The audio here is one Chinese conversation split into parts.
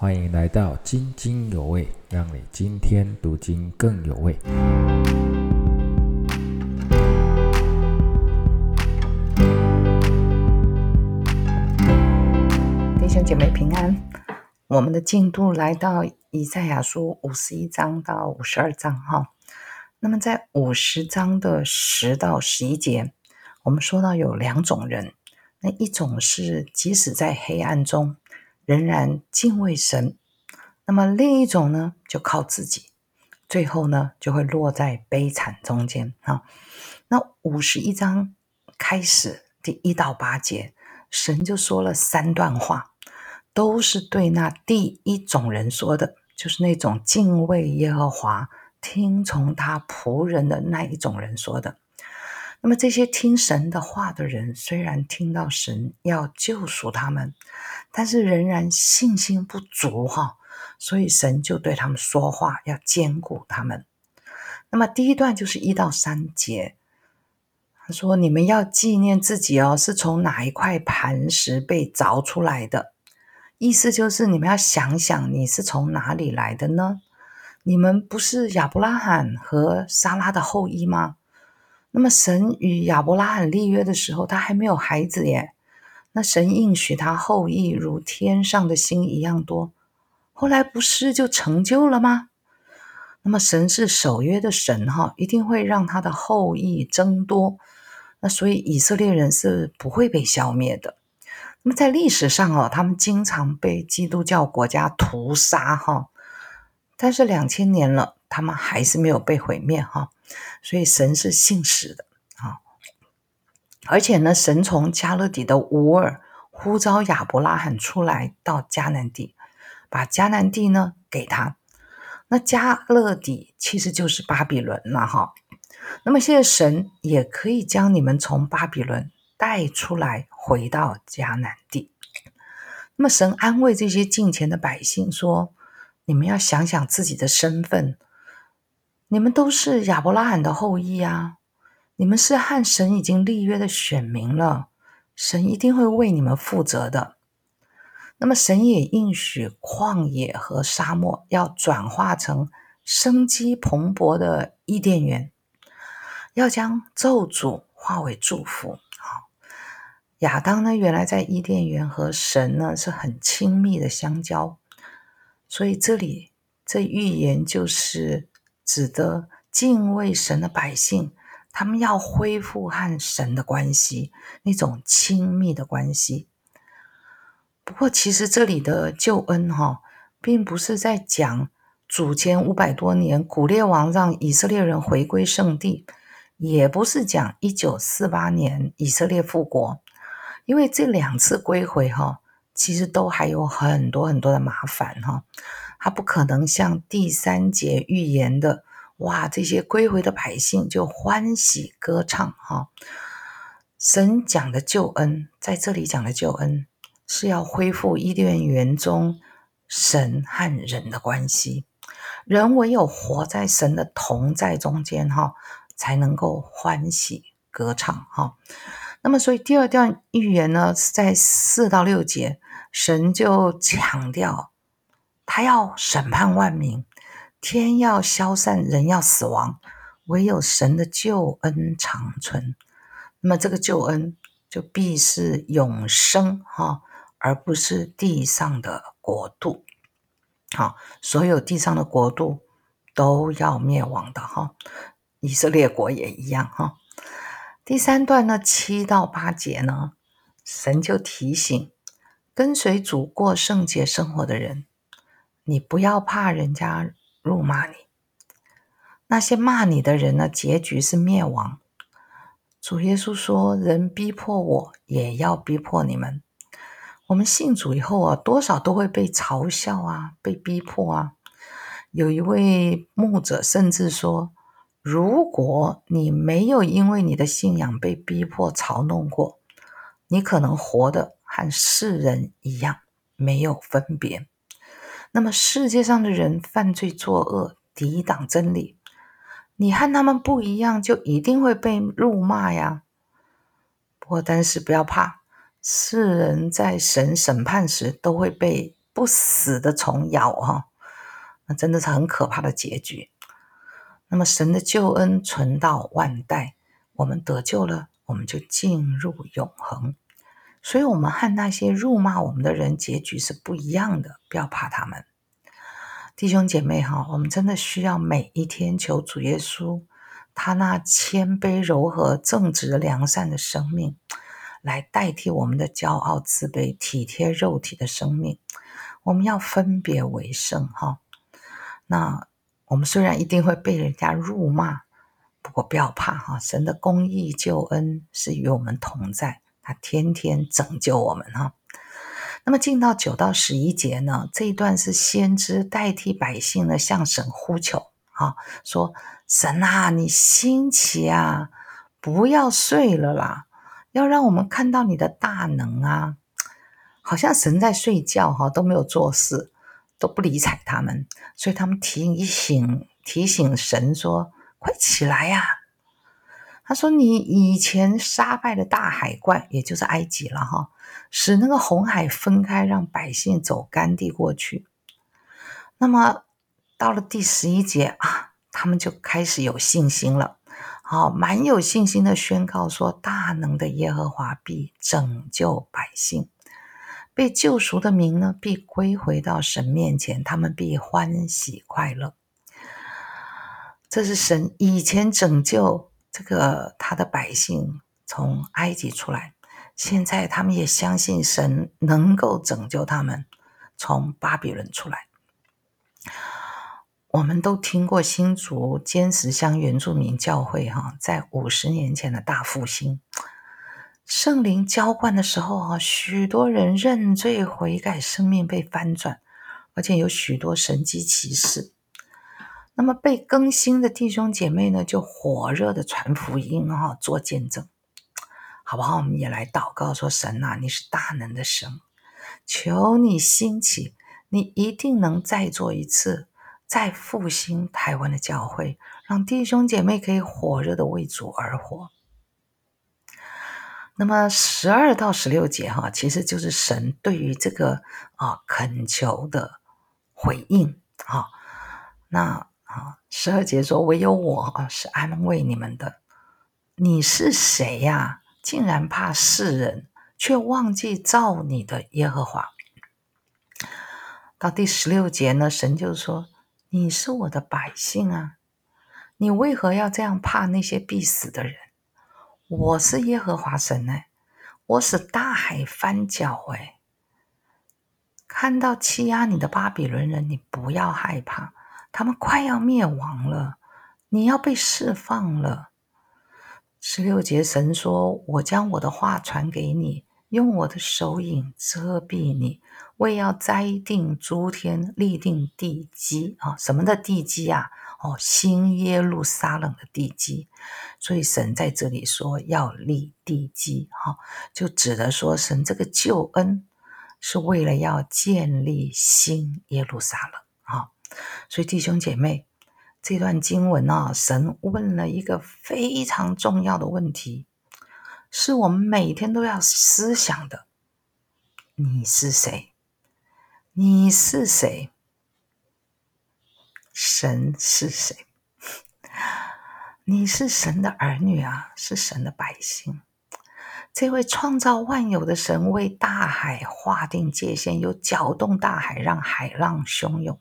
欢迎来到津津有味，让你今天读经更有味。弟兄姐妹平安，我们的进度来到以赛亚书五十一章到五十二章哈。那么在五十章的十到十一节，我们说到有两种人，那一种是即使在黑暗中仍然敬畏神，那么另一种呢就靠自己，最后呢就会落在悲惨中间啊。那五十一章开始第一到八节，神就说了三段话，都是对那第一种人说的，就是那种敬畏耶和华。听从他仆人的那一种人说的，那么这些听神的话的人，虽然听到神要救赎他们，但是仍然信心不足哈，所以神就对他们说话，要兼顾他们。那么第一段就是一到三节，他说：“你们要纪念自己哦，是从哪一块磐石被凿出来的？意思就是你们要想想，你是从哪里来的呢？”你们不是亚伯拉罕和撒拉的后裔吗？那么神与亚伯拉罕立约的时候，他还没有孩子耶。那神应许他后裔如天上的星一样多，后来不是就成就了吗？那么神是守约的神哈，一定会让他的后裔增多。那所以以色列人是不会被消灭的。那么在历史上哦，他们经常被基督教国家屠杀哈。但是两千年了，他们还是没有被毁灭哈，所以神是信实的啊。而且呢，神从加勒底的乌尔呼召亚伯拉罕出来到迦南地，把迦南地呢给他。那加勒底其实就是巴比伦了哈。那么现在神也可以将你们从巴比伦带出来，回到迦南地。那么神安慰这些近前的百姓说。你们要想想自己的身份，你们都是亚伯拉罕的后裔啊！你们是和神已经立约的选民了，神一定会为你们负责的。那么，神也应许旷野和沙漠要转化成生机蓬勃的伊甸园，要将咒诅化为祝福。好，亚当呢，原来在伊甸园和神呢是很亲密的相交。所以这里这预言就是指的敬畏神的百姓，他们要恢复和神的关系，那种亲密的关系。不过，其实这里的救恩哈，并不是在讲主前五百多年古列王让以色列人回归圣地，也不是讲一九四八年以色列复国，因为这两次归回哈。其实都还有很多很多的麻烦哈，他不可能像第三节预言的，哇，这些归回的百姓就欢喜歌唱哈。神讲的救恩，在这里讲的救恩，是要恢复伊甸园中神和人的关系，人唯有活在神的同在中间哈，才能够欢喜歌唱哈。那么，所以第二段预言呢，在四到六节。神就强调，他要审判万民，天要消散，人要死亡，唯有神的救恩长存。那么这个救恩就必是永生哈，而不是地上的国度。好，所有地上的国度都要灭亡的哈，以色列国也一样哈。第三段呢，七到八节呢，神就提醒。跟随主过圣洁生活的人，你不要怕人家辱骂你。那些骂你的人呢，结局是灭亡。主耶稣说：“人逼迫我，也要逼迫你们。”我们信主以后啊，多少都会被嘲笑啊，被逼迫啊。有一位牧者甚至说：“如果你没有因为你的信仰被逼迫、嘲弄过，你可能活的。”和世人一样没有分别。那么世界上的人犯罪作恶，抵挡真理，你和他们不一样，就一定会被辱骂呀。不过，但是不要怕，世人在神审判时都会被不死的虫咬哈，那真的是很可怕的结局。那么神的救恩存到万代，我们得救了，我们就进入永恒。所以，我们和那些辱骂我们的人结局是不一样的，不要怕他们。弟兄姐妹哈，我们真的需要每一天求主耶稣，他那谦卑、柔和、正直、良善的生命，来代替我们的骄傲、自卑、体贴肉体的生命。我们要分别为圣哈。那我们虽然一定会被人家辱骂，不过不要怕哈，神的公义救恩是与我们同在。他天天拯救我们哈。那么进到九到十一节呢，这一段是先知代替百姓呢向神呼求啊，说神啊，你兴起啊，不要睡了啦，要让我们看到你的大能啊。好像神在睡觉哈，都没有做事，都不理睬他们，所以他们提醒提醒神说：“快起来呀！”他说：“你以前杀败了大海怪，也就是埃及了哈，使那个红海分开，让百姓走干地过去。那么到了第十一节啊，他们就开始有信心了，好，蛮有信心的宣告说：大能的耶和华必拯救百姓，被救赎的民呢，必归回到神面前，他们必欢喜快乐。这是神以前拯救。”这个他的百姓从埃及出来，现在他们也相信神能够拯救他们从巴比伦出来。我们都听过新竹坚石乡原住民教会哈，在五十年前的大复兴，圣灵浇灌的时候哈，许多人认罪悔改，生命被翻转，而且有许多神迹奇事。那么被更新的弟兄姐妹呢，就火热的传福音哈，做见证，好不好？我们也来祷告说：神呐，你是大能的神，求你兴起，你一定能再做一次，再复兴台湾的教会，让弟兄姐妹可以火热的为主而活。那么十二到十六节哈，其实就是神对于这个啊恳求的回应啊，那。啊，十二节说：“唯有我是安慰你们的。你是谁呀？竟然怕世人，却忘记造你的耶和华。”到第十六节呢，神就说：“你是我的百姓啊，你为何要这样怕那些必死的人？我是耶和华神呢，我使大海翻搅哎，看到欺压你的巴比伦人，你不要害怕。”他们快要灭亡了，你要被释放了。十六节神说：“我将我的话传给你，用我的手影遮蔽你，为要栽定诸天，立定地基啊！什么的地基啊？哦，新耶路撒冷的地基。所以神在这里说要立地基，哈，就指的说神这个救恩是为了要建立新耶路撒冷，哈。”所以，弟兄姐妹，这段经文啊，神问了一个非常重要的问题，是我们每天都要思想的：你是谁？你是谁？神是谁？你是神的儿女啊，是神的百姓。这位创造万有的神为大海划定界限，又搅动大海，让海浪汹涌。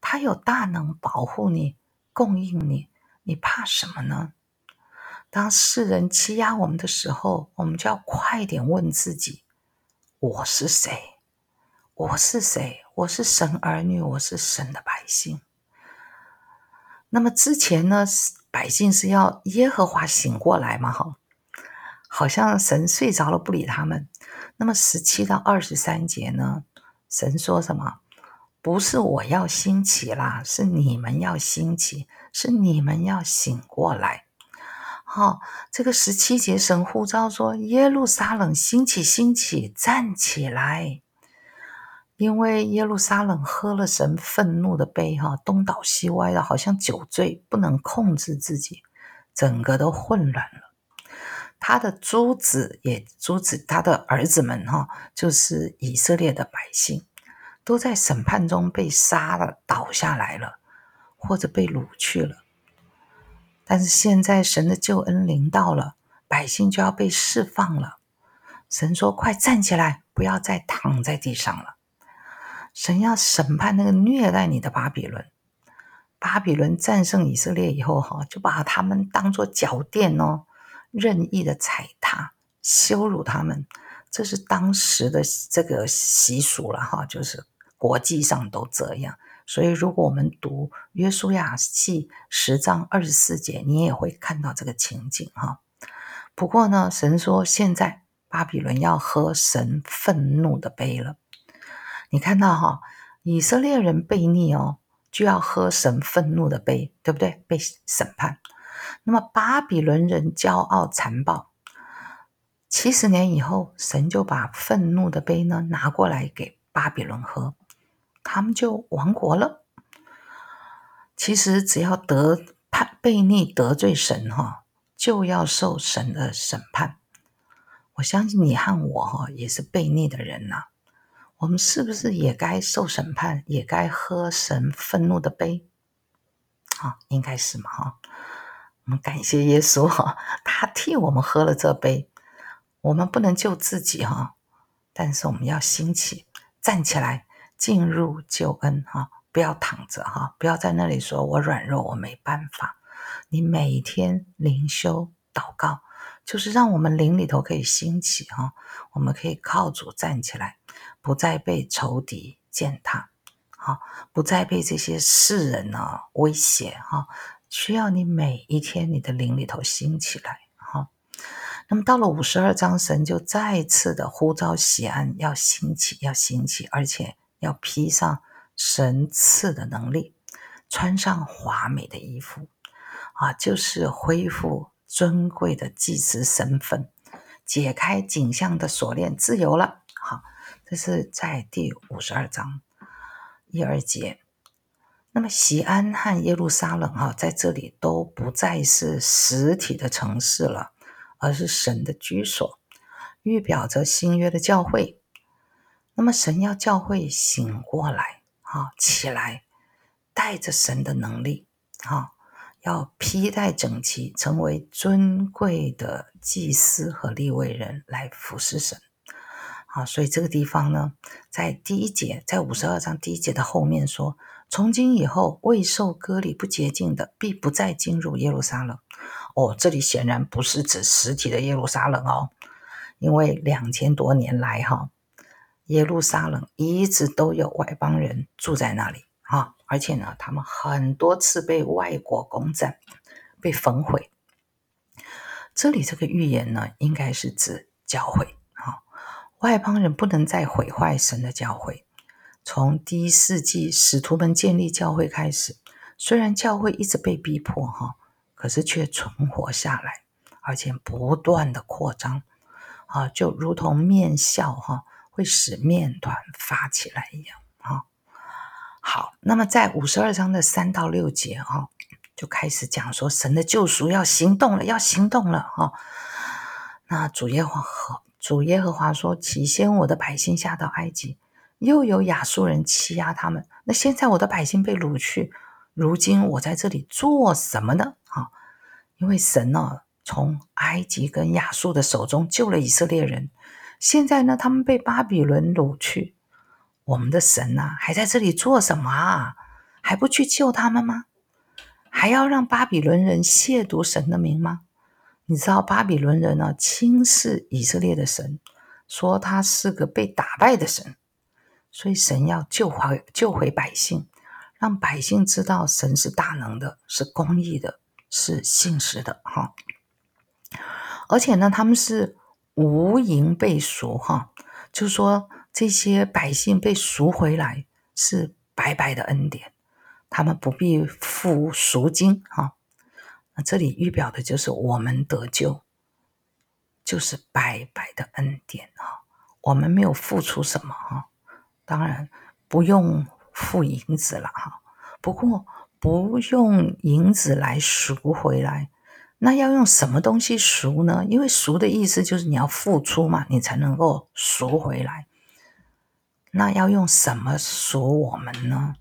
他有大能保护你，供应你，你怕什么呢？当世人欺压我们的时候，我们就要快点问自己：我是谁？我是谁？我是神儿女，我是神的百姓。那么之前呢，百姓是要耶和华醒过来嘛？哈，好像神睡着了，不理他们。那么十七到二十三节呢，神说什么？不是我要兴起啦，是你们要兴起，是你们要醒过来。好，这个十七节神呼召说：“耶路撒冷兴起，兴起，站起来！”因为耶路撒冷喝了神愤怒的杯，哈，东倒西歪的，好像酒醉，不能控制自己，整个都混乱了。他的诸子也诸子，他的儿子们，哈，就是以色列的百姓。都在审判中被杀了、倒下来了，或者被掳去了。但是现在神的救恩临到了，百姓就要被释放了。神说：“快站起来，不要再躺在地上了。”神要审判那个虐待你的巴比伦。巴比伦战胜以色列以后，哈，就把他们当作脚垫哦，任意的踩踏、羞辱他们。这是当时的这个习俗了，哈，就是国际上都这样。所以，如果我们读约书亚记十章二十四节，你也会看到这个情景，哈。不过呢，神说现在巴比伦要喝神愤怒的杯了。你看到哈，以色列人悖逆哦。就要喝神愤怒的杯，对不对？被审判。那么巴比伦人骄傲残暴，七十年以后，神就把愤怒的杯呢拿过来给巴比伦喝，他们就亡国了。其实只要得叛悖逆得罪神哈，就要受神的审判。我相信你和我哈也是悖逆的人呐。我们是不是也该受审判，也该喝神愤怒的杯？啊，应该是嘛，哈。我们感谢耶稣哈，他替我们喝了这杯。我们不能救自己哈，但是我们要兴起，站起来，进入救恩哈，不要躺着哈，不要在那里说我软弱，我没办法。你每天灵修祷告，就是让我们灵里头可以兴起哈，我们可以靠主站起来。不再被仇敌践踏，好，不再被这些世人呢威胁，哈，需要你每一天你的灵里头兴起来，哈。那么到了五十二章，神就再次的呼召喜安要兴起，要兴起，而且要披上神赐的能力，穿上华美的衣服，啊，就是恢复尊贵的祭司身份，解开景象的锁链，自由了，好。这是在第五十二章一二节。那么，西安和耶路撒冷啊，在这里都不再是实体的城市了，而是神的居所，预表着新约的教会。那么，神要教会醒过来，啊，起来，带着神的能力，啊，要披戴整齐，成为尊贵的祭司和立位人来服侍神。啊，所以这个地方呢，在第一节，在五十二章第一节的后面说：“从今以后，未受割礼不洁净的，必不再进入耶路撒冷。”哦，这里显然不是指实体的耶路撒冷哦，因为两千多年来，哈，耶路撒冷一直都有外邦人住在那里，啊，而且呢，他们很多次被外国攻占，被焚毁。这里这个预言呢，应该是指教会啊。外邦人不能再毁坏神的教会。从第一世纪使徒们建立教会开始，虽然教会一直被逼迫哈，可是却存活下来，而且不断的扩张啊，就如同面笑哈会使面团发起来一样啊。好，那么在五十二章的三到六节哈，就开始讲说神的救赎要行动了，要行动了哈。那主耶和主耶和华说：“起先我的百姓下到埃及，又有亚述人欺压他们。那现在我的百姓被掳去，如今我在这里做什么呢？啊，因为神呢，从埃及跟亚述的手中救了以色列人，现在呢，他们被巴比伦掳去，我们的神呐，还在这里做什么啊？还不去救他们吗？还要让巴比伦人亵渎神的名吗？”你知道巴比伦人呢轻视以色列的神，说他是个被打败的神，所以神要救回救回百姓，让百姓知道神是大能的，是公义的，是信实的哈。而且呢，他们是无银被赎哈，就说这些百姓被赎回来是白白的恩典，他们不必付赎金哈。那这里预表的就是我们得救，就是白白的恩典啊！我们没有付出什么哈，当然不用付银子了哈。不过不用银子来赎回来，那要用什么东西赎呢？因为赎的意思就是你要付出嘛，你才能够赎回来。那要用什么赎我们呢？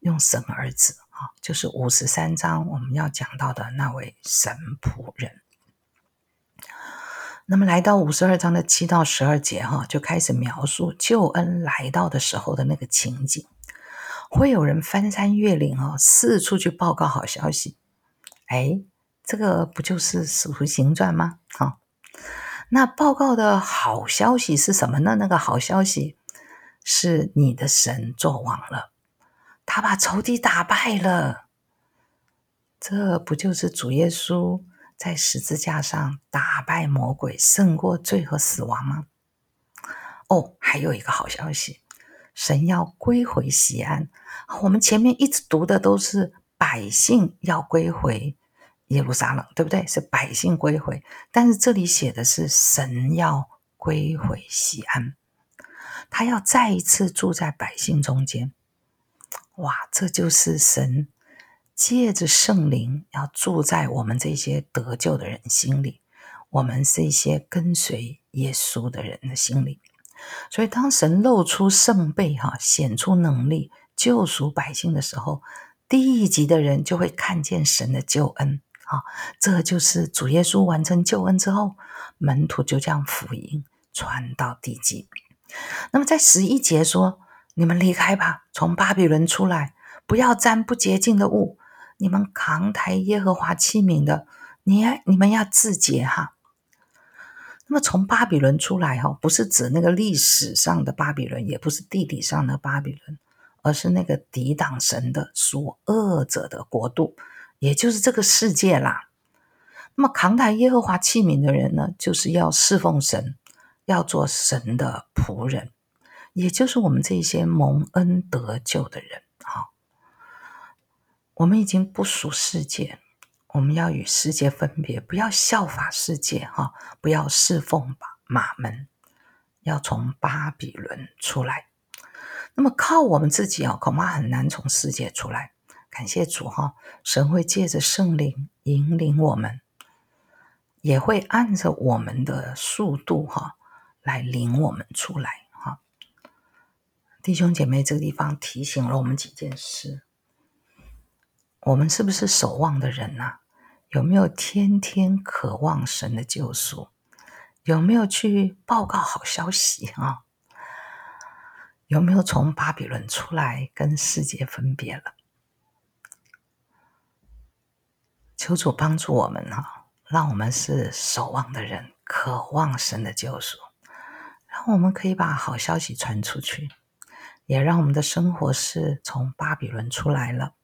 用神儿子啊，就是五十三章我们要讲到的那位神仆人。那么来到五十二章的七到十二节哈，就开始描述救恩来到的时候的那个情景。会有人翻山越岭哦，四处去报告好消息。哎，这个不就是《使徒行传》吗？哈，那报告的好消息是什么呢？那个好消息是你的神作王了，他把仇敌打败了。这不就是主耶稣在十字架上打败魔鬼，胜过罪和死亡吗？哦，还有一个好消息。神要归回西安，我们前面一直读的都是百姓要归回耶路撒冷，对不对？是百姓归回，但是这里写的是神要归回西安，他要再一次住在百姓中间。哇，这就是神借着圣灵要住在我们这些得救的人心里，我们这些跟随耶稣的人的心里。所以，当神露出圣背，哈，显出能力，救赎百姓的时候，第一级的人就会看见神的救恩，啊，这就是主耶稣完成救恩之后，门徒就将福音传到地极。那么，在十一节说：“你们离开吧，从巴比伦出来，不要沾不洁净的物。你们扛抬耶和华器皿的，你你们要自洁，哈。”那么从巴比伦出来哈，不是指那个历史上的巴比伦，也不是地理上的巴比伦，而是那个抵挡神的属恶者的国度，也就是这个世界啦。那么扛抬耶和华器皿的人呢，就是要侍奉神，要做神的仆人，也就是我们这些蒙恩得救的人啊。我们已经不属世界。我们要与世界分别，不要效法世界，哈，不要侍奉吧马门，要从巴比伦出来。那么靠我们自己啊，恐怕很难从世界出来。感谢主哈，神会借着圣灵引领我们，也会按着我们的速度哈来领我们出来哈。弟兄姐妹，这个地方提醒了我们几件事。我们是不是守望的人呐？有没有天天渴望神的救赎？有没有去报告好消息啊？有没有从巴比伦出来跟世界分别了？求主帮助我们哈，让我们是守望的人，渴望神的救赎，让我们可以把好消息传出去，也让我们的生活是从巴比伦出来了。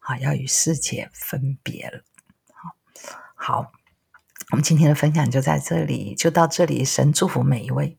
好，要与世界分别了。好，好，我们今天的分享就在这里，就到这里。神祝福每一位。